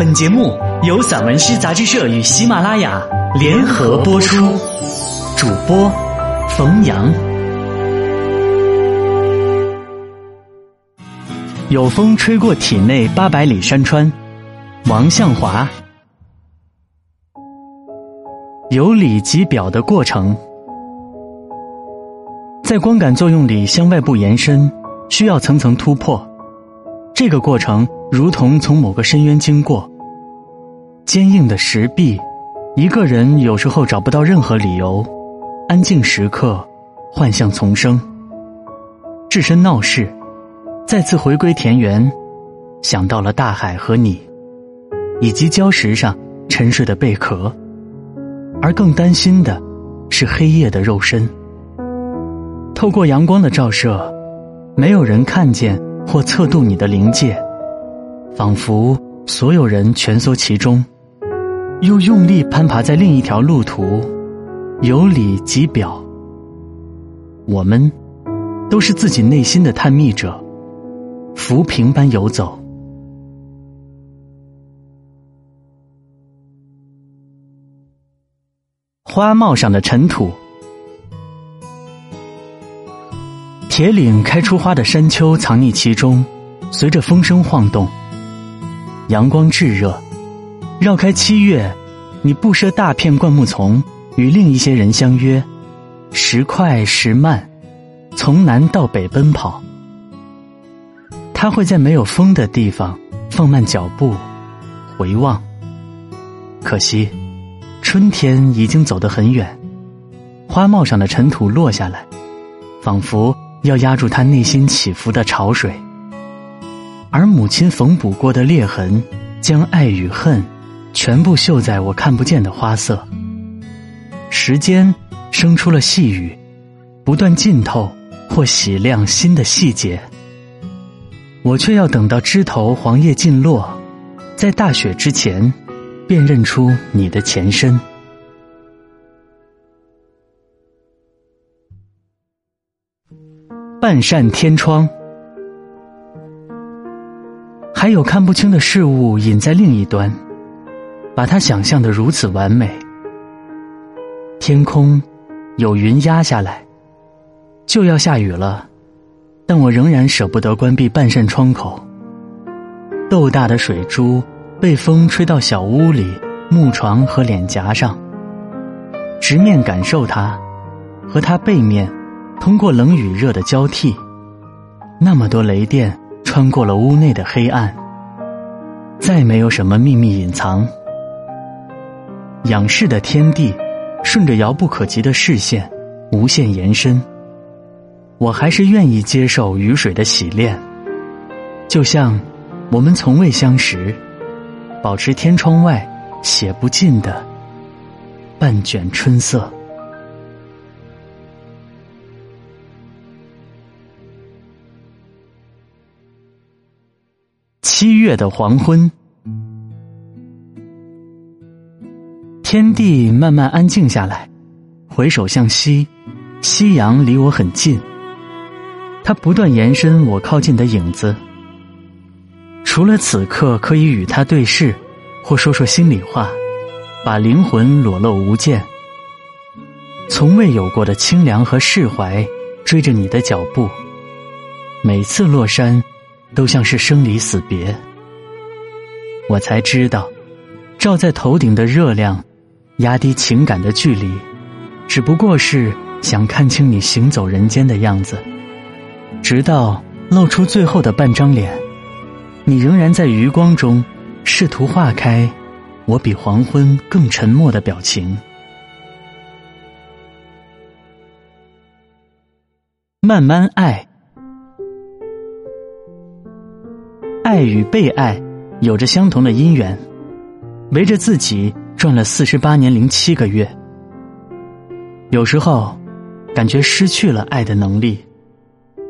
本节目由散文诗杂志社与喜马拉雅联合播出，主播冯阳。有风吹过体内八百里山川，王向华。由里及表的过程，在光感作用里向外部延伸，需要层层突破。这个过程如同从某个深渊经过，坚硬的石壁，一个人有时候找不到任何理由，安静时刻，幻象丛生，置身闹市，再次回归田园，想到了大海和你，以及礁石上沉睡的贝壳，而更担心的是黑夜的肉身。透过阳光的照射，没有人看见。或测度你的临界，仿佛所有人蜷缩其中，又用力攀爬在另一条路途，由里及表。我们都是自己内心的探秘者，浮萍般游走。花帽上的尘土。铁岭开出花的山丘藏匿其中，随着风声晃动。阳光炙热，绕开七月，你不舍大片灌木丛，与另一些人相约，时快时慢，从南到北奔跑。他会在没有风的地方放慢脚步，回望。可惜，春天已经走得很远，花帽上的尘土落下来，仿佛。要压住他内心起伏的潮水，而母亲缝补过的裂痕，将爱与恨全部绣在我看不见的花色。时间生出了细雨，不断浸透或洗亮新的细节。我却要等到枝头黄叶尽落，在大雪之前，辨认出你的前身。半扇天窗，还有看不清的事物隐在另一端，把它想象的如此完美。天空有云压下来，就要下雨了，但我仍然舍不得关闭半扇窗口。豆大的水珠被风吹到小屋里木床和脸颊上，直面感受它，和它背面。通过冷与热的交替，那么多雷电穿过了屋内的黑暗，再没有什么秘密隐藏。仰视的天地，顺着遥不可及的视线无限延伸。我还是愿意接受雨水的洗炼，就像我们从未相识，保持天窗外写不尽的半卷春色。七月的黄昏，天地慢慢安静下来。回首向西，夕阳离我很近，它不断延伸我靠近的影子。除了此刻可以与他对视，或说说心里话，把灵魂裸露无间，从未有过的清凉和释怀，追着你的脚步，每次落山。都像是生离死别，我才知道，照在头顶的热量，压低情感的距离，只不过是想看清你行走人间的样子。直到露出最后的半张脸，你仍然在余光中试图化开我比黄昏更沉默的表情。慢慢爱。爱与被爱有着相同的因缘，围着自己转了四十八年零七个月。有时候，感觉失去了爱的能力，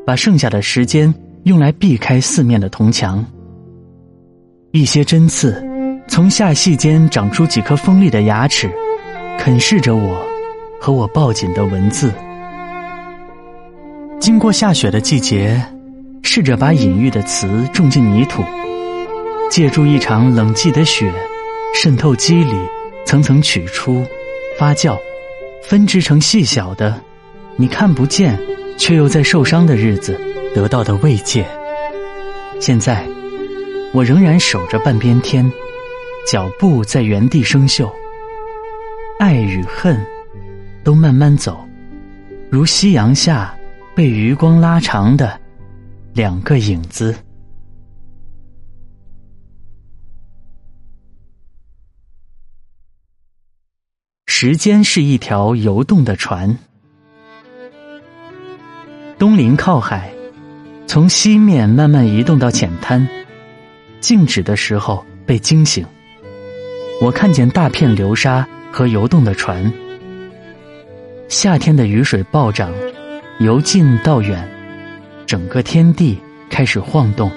把剩下的时间用来避开四面的铜墙。一些针刺，从下隙间长出几颗锋利的牙齿，啃噬着我和我抱紧的文字。经过下雪的季节。试着把隐喻的词种进泥土，借助一场冷寂的雪，渗透肌理，层层取出，发酵，分支成细小的，你看不见，却又在受伤的日子得到的慰藉。现在，我仍然守着半边天，脚步在原地生锈，爱与恨都慢慢走，如夕阳下被余光拉长的两个影子。时间是一条游动的船，东临靠海，从西面慢慢移动到浅滩。静止的时候被惊醒，我看见大片流沙和游动的船。夏天的雨水暴涨，由近到远，整个天地开始晃动，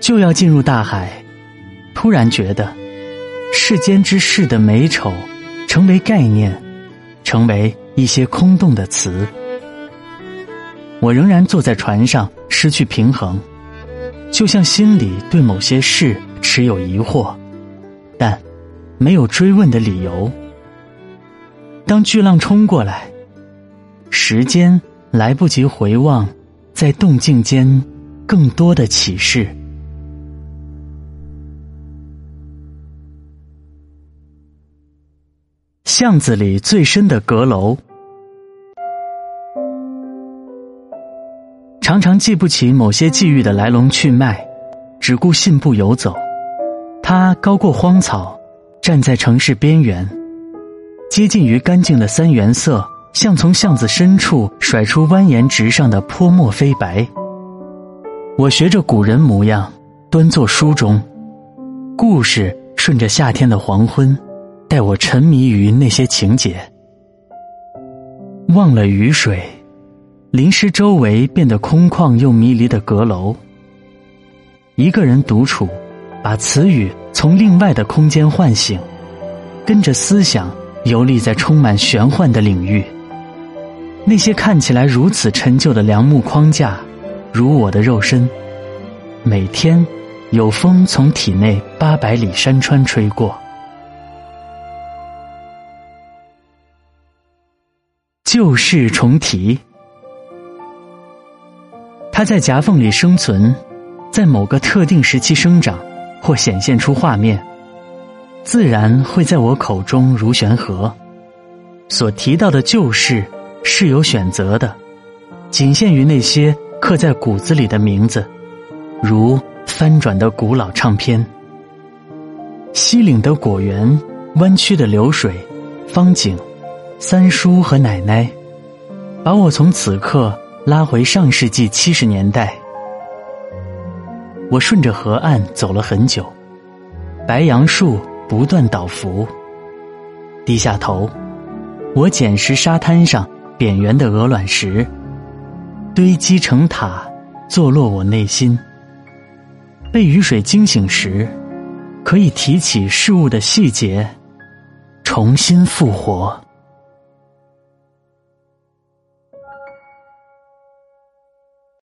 就要进入大海。突然觉得世间之事的美丑。成为概念，成为一些空洞的词。我仍然坐在船上，失去平衡，就像心里对某些事持有疑惑，但没有追问的理由。当巨浪冲过来，时间来不及回望，在动静间更多的启示。巷子里最深的阁楼，常常记不起某些际遇的来龙去脉，只顾信步游走。它高过荒草，站在城市边缘，接近于干净的三原色，像从巷子深处甩出蜿蜒直上的泼墨飞白。我学着古人模样，端坐书中，故事顺着夏天的黄昏。待我沉迷于那些情节，忘了雨水，淋湿周围变得空旷又迷离的阁楼。一个人独处，把词语从另外的空间唤醒，跟着思想游历在充满玄幻的领域。那些看起来如此陈旧的梁木框架，如我的肉身，每天有风从体内八百里山川吹过。旧事重提，它在夹缝里生存，在某个特定时期生长或显现出画面，自然会在我口中如悬河。所提到的旧事是有选择的，仅限于那些刻在骨子里的名字，如翻转的古老唱片、西岭的果园、弯曲的流水、方景。三叔和奶奶，把我从此刻拉回上世纪七十年代。我顺着河岸走了很久，白杨树不断倒伏。低下头，我捡拾沙滩上扁圆的鹅卵石，堆积成塔，坐落我内心。被雨水惊醒时，可以提起事物的细节，重新复活。